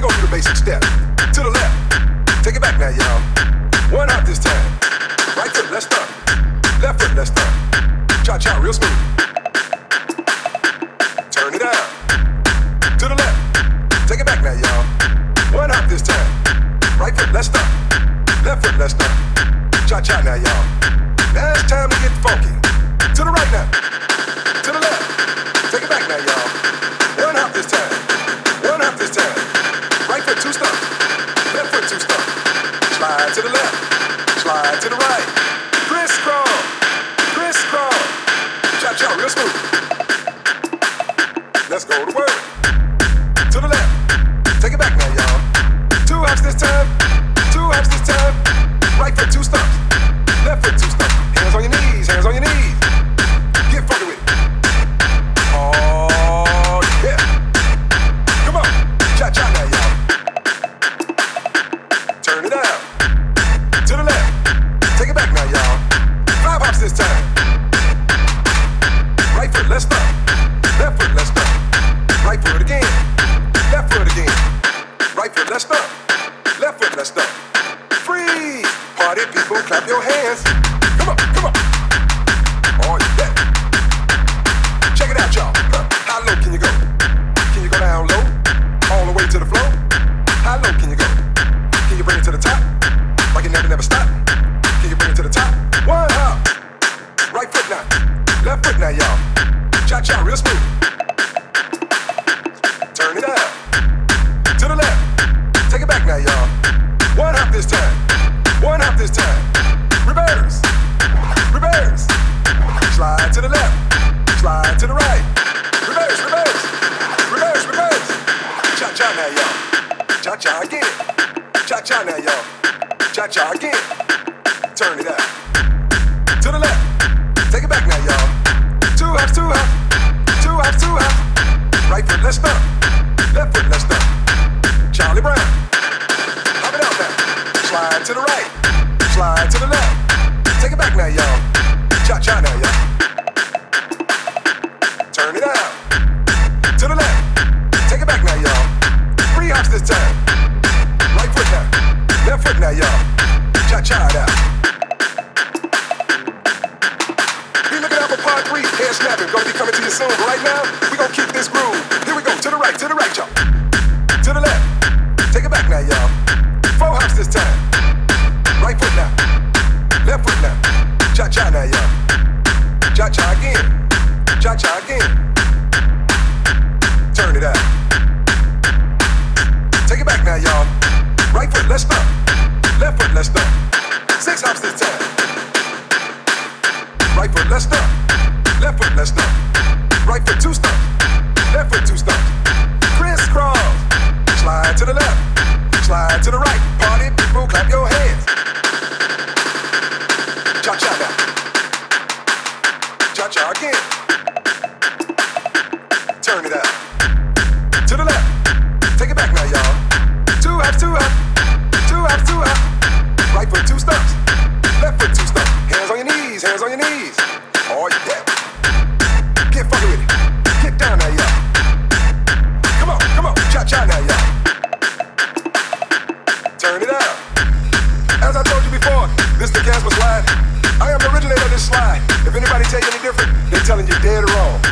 we gonna do the basic step. To the left. Take it back now, y'all. Slide to the right. Crisscross. Crisscross. Cha cha, real smooth. Let's go to work. Cha now, y'all. Cha cha again. Cha cha now, y'all. Cha cha again. Turn it out. To the left. Take it back now, y'all. Two hops, two hops. Two hops, two hops. Right foot, let's stop. Left foot, let's stop. Charlie Brown. Hop it out now. Slide to the right. Slide to the left. But right now, we gonna keep this groove. Here we go. To the right, to the right, y'all. To the left. Take it back now, y'all. Four hops this time. Right foot now. Left foot now. Cha cha now, y'all. Cha cha again. Cha cha again. Turn it out. Take it back now, y'all. Right foot, let's stop. Left foot, let's stop. Six hops this time. Right foot, let's stop. Left foot, let's stop. Two. Left foot, two. Crisscross. Slide to the left. Slide to the right. Party people, clap your hands. Cha cha now. Cha cha again. Turn it. To the left. Take it back now, y'all. Two two. Two two. Right foot, two stumps. Left foot, two stumps. Hands on your knees, hands on your knees. Oh, yeah. They're telling you dead or wrong.